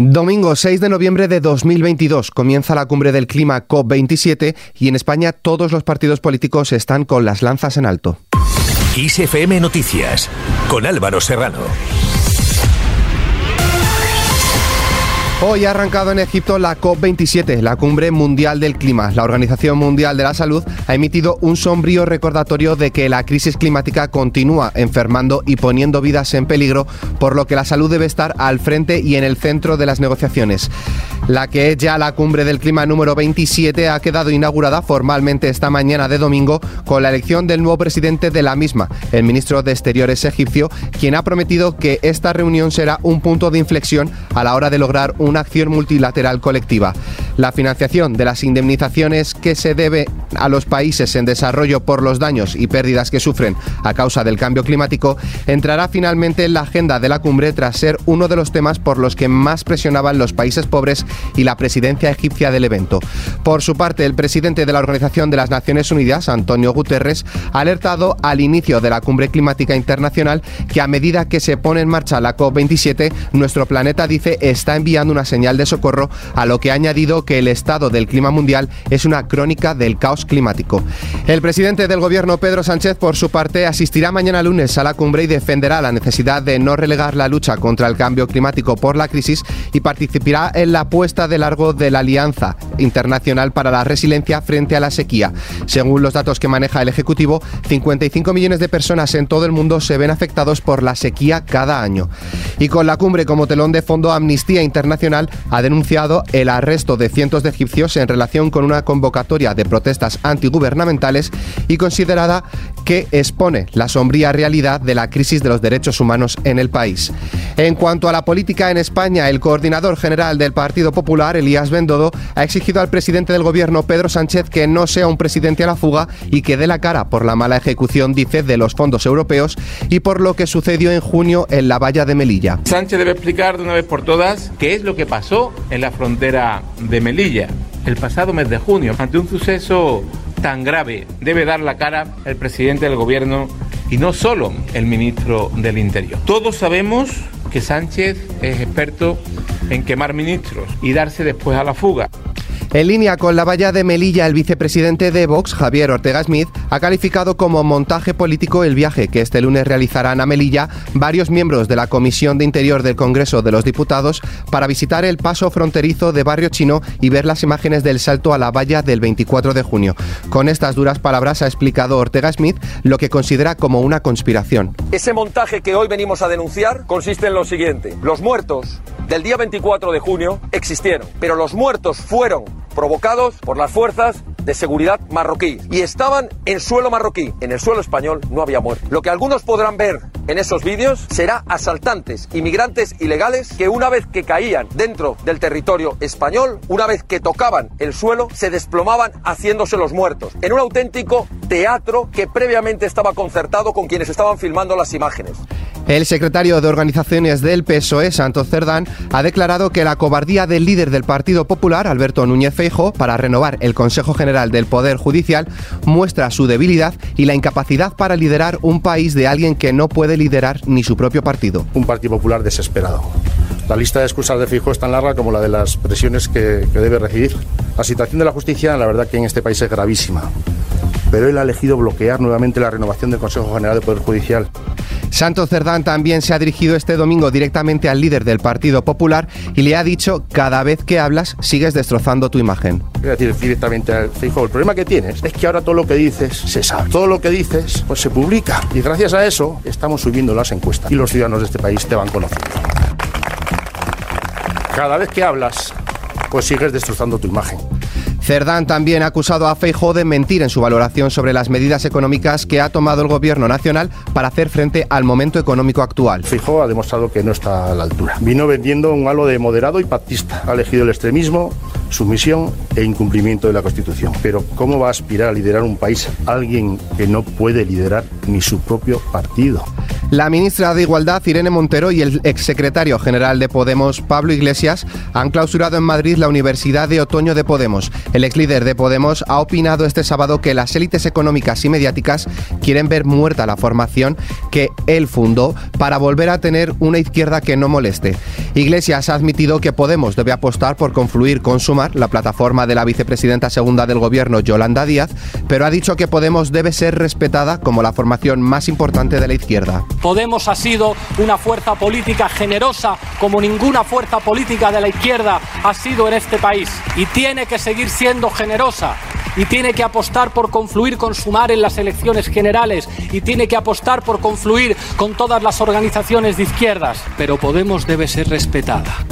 Domingo 6 de noviembre de 2022 comienza la cumbre del clima COP27 y en España todos los partidos políticos están con las lanzas en alto. ISFM Noticias con Álvaro Serrano. Hoy ha arrancado en Egipto la COP27, la cumbre mundial del clima. La Organización Mundial de la Salud ha emitido un sombrío recordatorio de que la crisis climática continúa enfermando y poniendo vidas en peligro, por lo que la salud debe estar al frente y en el centro de las negociaciones. La que es ya la cumbre del clima número 27 ha quedado inaugurada formalmente esta mañana de domingo con la elección del nuevo presidente de la misma, el ministro de Exteriores egipcio, quien ha prometido que esta reunión será un punto de inflexión a la hora de lograr un una acción multilateral colectiva. La financiación de las indemnizaciones que se debe a los países en desarrollo por los daños y pérdidas que sufren a causa del cambio climático entrará finalmente en la agenda de la cumbre tras ser uno de los temas por los que más presionaban los países pobres y la presidencia egipcia del evento. Por su parte, el presidente de la Organización de las Naciones Unidas, Antonio Guterres, ha alertado al inicio de la cumbre climática internacional que a medida que se pone en marcha la COP27, nuestro planeta dice está enviando una señal de socorro, a lo que ha añadido que el estado del clima mundial es una crónica del caos climático. El presidente del gobierno, Pedro Sánchez, por su parte, asistirá mañana lunes a la cumbre y defenderá la necesidad de no relegar la lucha contra el cambio climático por la crisis y participará en la puesta de largo de la Alianza Internacional para la Resiliencia frente a la sequía. Según los datos que maneja el Ejecutivo, 55 millones de personas en todo el mundo se ven afectados por la sequía cada año. Y con la cumbre como telón de fondo, Amnistía Internacional ha denunciado el arresto de cientos de egipcios en relación con una convocatoria de protestas antigubernamentales y considerada que expone la sombría realidad de la crisis de los derechos humanos en el país. En cuanto a la política en España, el coordinador general del Partido Popular, Elías Bendodo, ha exigido al presidente del gobierno, Pedro Sánchez, que no sea un presidente a la fuga y que dé la cara por la mala ejecución, dice, de los fondos europeos y por lo que sucedió en junio en la valla de Melilla. Sánchez debe explicar de una vez por todas qué es lo que pasó en la frontera de Melilla el pasado mes de junio. Ante un suceso tan grave debe dar la cara el presidente del gobierno y no solo el ministro del Interior. Todos sabemos que Sánchez es experto en quemar ministros y darse después a la fuga. En línea con la valla de Melilla, el vicepresidente de Vox, Javier Ortega Smith, ha calificado como montaje político el viaje que este lunes realizarán a Melilla varios miembros de la Comisión de Interior del Congreso de los Diputados para visitar el paso fronterizo de Barrio Chino y ver las imágenes del salto a la valla del 24 de junio. Con estas duras palabras ha explicado Ortega Smith lo que considera como una conspiración. Ese montaje que hoy venimos a denunciar consiste en lo siguiente. Los muertos del día 24 de junio existieron, pero los muertos fueron provocados por las fuerzas de seguridad marroquí y estaban en suelo marroquí. En el suelo español no había muerto. Lo que algunos podrán ver en esos vídeos será asaltantes, inmigrantes ilegales que una vez que caían dentro del territorio español, una vez que tocaban el suelo, se desplomaban haciéndose los muertos. En un auténtico teatro que previamente estaba concertado con quienes estaban filmando las imágenes. El secretario de Organizaciones del PSOE, Santos Cerdán, ha declarado que la cobardía del líder del Partido Popular, Alberto Núñez Feijo, para renovar el Consejo General del Poder Judicial muestra su debilidad y la incapacidad para liderar un país de alguien que no puede liderar ni su propio partido. Un Partido Popular desesperado. La lista de excusas de Feijo es tan larga como la de las presiones que, que debe recibir. La situación de la justicia, la verdad que en este país es gravísima pero él ha elegido bloquear nuevamente la renovación del Consejo General del Poder Judicial. Santos Cerdán también se ha dirigido este domingo directamente al líder del Partido Popular y le ha dicho, cada vez que hablas sigues destrozando tu imagen. A decir directamente al Fijo, el problema que tienes es que ahora todo lo que dices se sabe. Todo lo que dices pues se publica y gracias a eso estamos subiendo las encuestas y los ciudadanos de este país te van conociendo. Cada vez que hablas, pues sigues destrozando tu imagen. Cerdán también ha acusado a Feijóo de mentir en su valoración sobre las medidas económicas que ha tomado el gobierno nacional para hacer frente al momento económico actual. Feijóo ha demostrado que no está a la altura. Vino vendiendo un halo de moderado y pactista. Ha elegido el extremismo, sumisión e incumplimiento de la Constitución. Pero ¿cómo va a aspirar a liderar un país alguien que no puede liderar ni su propio partido? La ministra de Igualdad, Irene Montero, y el exsecretario general de Podemos, Pablo Iglesias, han clausurado en Madrid la Universidad de Otoño de Podemos. El ex líder de Podemos ha opinado este sábado que las élites económicas y mediáticas quieren ver muerta la formación que él fundó para volver a tener una izquierda que no moleste. Iglesias ha admitido que Podemos debe apostar por confluir con Sumar, la plataforma de la vicepresidenta segunda del gobierno, Yolanda Díaz, pero ha dicho que Podemos debe ser respetada como la formación más importante de la izquierda. Podemos ha sido una fuerza política generosa como ninguna fuerza política de la izquierda ha sido en este país. Y tiene que seguir siendo generosa. Y tiene que apostar por confluir con Sumar en las elecciones generales. Y tiene que apostar por confluir con todas las organizaciones de izquierdas, pero Podemos debe ser respetada.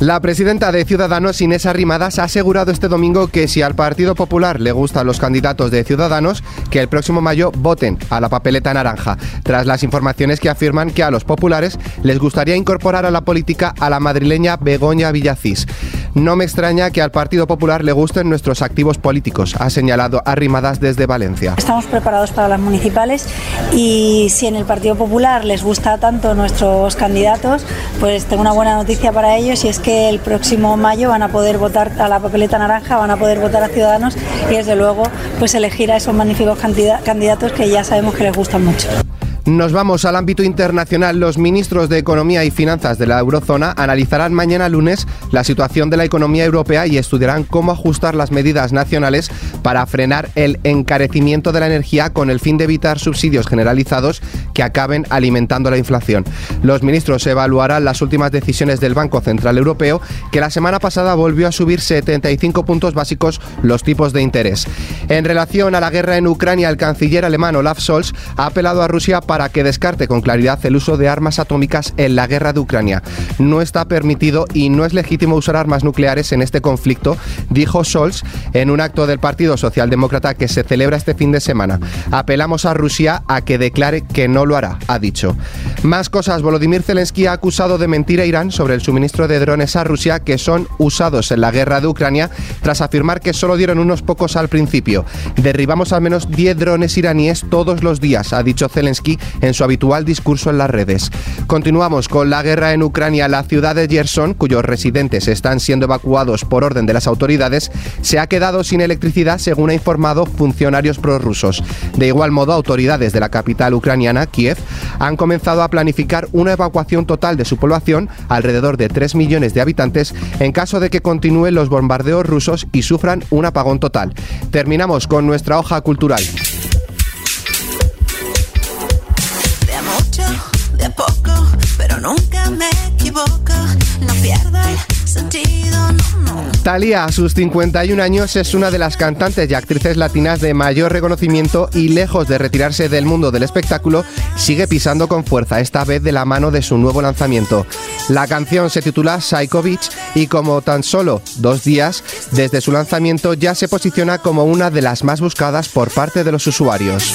La presidenta de Ciudadanos, Inés Arrimadas, ha asegurado este domingo que si al Partido Popular le gustan los candidatos de Ciudadanos, que el próximo mayo voten a la papeleta naranja, tras las informaciones que afirman que a los populares les gustaría incorporar a la política a la madrileña Begoña Villacís. No me extraña que al Partido Popular le gusten nuestros activos políticos, ha señalado Arrimadas desde Valencia. Estamos preparados para las municipales y si en el Partido Popular les gusta tanto nuestros candidatos, pues tengo una buena noticia para ellos y es que el próximo mayo van a poder votar a la papeleta naranja, van a poder votar a Ciudadanos y desde luego pues elegir a esos magníficos candidatos que ya sabemos que les gustan mucho. Nos vamos al ámbito internacional. Los ministros de Economía y Finanzas de la eurozona analizarán mañana lunes la situación de la economía europea y estudiarán cómo ajustar las medidas nacionales para frenar el encarecimiento de la energía con el fin de evitar subsidios generalizados que acaben alimentando la inflación. Los ministros evaluarán las últimas decisiones del Banco Central Europeo, que la semana pasada volvió a subir 75 puntos básicos los tipos de interés. En relación a la guerra en Ucrania, el canciller alemán Olaf Scholz ha apelado a Rusia para que descarte con claridad el uso de armas atómicas en la guerra de Ucrania. No está permitido y no es legítimo usar armas nucleares en este conflicto, dijo Scholz en un acto del Partido Socialdemócrata que se celebra este fin de semana. Apelamos a Rusia a que declare que no lo hará, ha dicho. Más cosas, Volodymyr Zelensky ha acusado de mentir a Irán sobre el suministro de drones a Rusia que son usados en la guerra de Ucrania tras afirmar que solo dieron unos pocos al principio. Derribamos al menos 10 drones iraníes todos los días, ha dicho Zelensky en su habitual discurso en las redes. Continuamos con la guerra en Ucrania. La ciudad de Gerson, cuyos residentes están siendo evacuados por orden de las autoridades, se ha quedado sin electricidad según ha informado funcionarios prorrusos. De igual modo, autoridades de la capital ucraniana, Kiev, han comenzado a planificar una evacuación total de su población, alrededor de 3 millones de habitantes, en caso de que continúen los bombardeos rusos y sufran un apagón total. Terminamos con nuestra hoja cultural. Talía, a sus 51 años, es una de las cantantes y actrices latinas de mayor reconocimiento y lejos de retirarse del mundo del espectáculo, sigue pisando con fuerza, esta vez de la mano de su nuevo lanzamiento. La canción se titula Psycho Beach y como tan solo dos días desde su lanzamiento ya se posiciona como una de las más buscadas por parte de los usuarios.